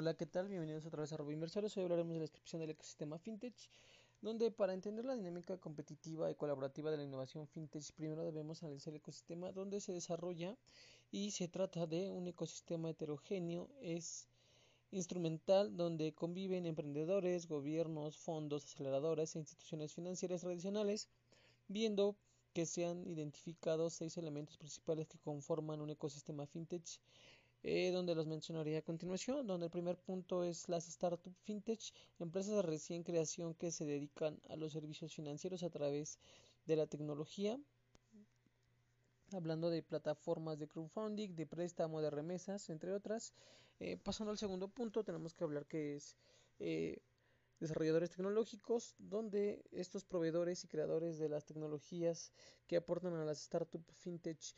Hola, ¿qué tal? Bienvenidos otra vez a Robo Inversores. Hoy hablaremos de la descripción del ecosistema FinTech, donde para entender la dinámica competitiva y colaborativa de la innovación FinTech, primero debemos analizar el ecosistema donde se desarrolla y se trata de un ecosistema heterogéneo, es instrumental donde conviven emprendedores, gobiernos, fondos, aceleradoras e instituciones financieras tradicionales, viendo que se han identificado seis elementos principales que conforman un ecosistema FinTech eh, donde los mencionaría a continuación, donde el primer punto es las startup fintech, empresas de recién creación que se dedican a los servicios financieros a través de la tecnología, hablando de plataformas de crowdfunding, de préstamo, de remesas, entre otras. Eh, pasando al segundo punto, tenemos que hablar que es eh, desarrolladores tecnológicos, donde estos proveedores y creadores de las tecnologías que aportan a las startup fintech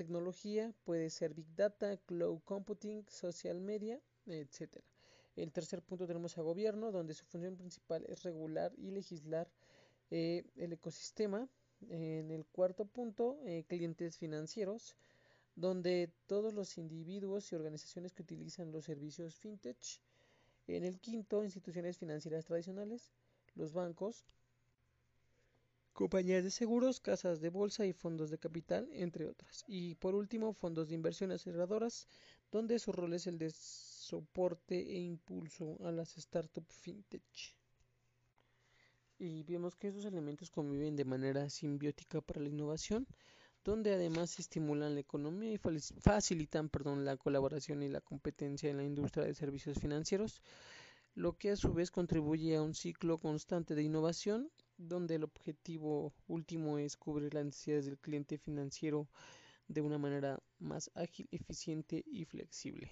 tecnología puede ser Big Data, Cloud Computing, Social Media, etc. El tercer punto tenemos a gobierno, donde su función principal es regular y legislar eh, el ecosistema. En el cuarto punto, eh, clientes financieros, donde todos los individuos y organizaciones que utilizan los servicios fintech. En el quinto, instituciones financieras tradicionales, los bancos, compañías de seguros, casas de bolsa y fondos de capital, entre otras. Y por último, fondos de inversión aceleradoras, donde su rol es el de soporte e impulso a las startups fintech. Y vemos que estos elementos conviven de manera simbiótica para la innovación, donde además estimulan la economía y facilitan perdón, la colaboración y la competencia en la industria de servicios financieros, lo que a su vez contribuye a un ciclo constante de innovación donde el objetivo último es cubrir las necesidades del cliente financiero de una manera más ágil, eficiente y flexible.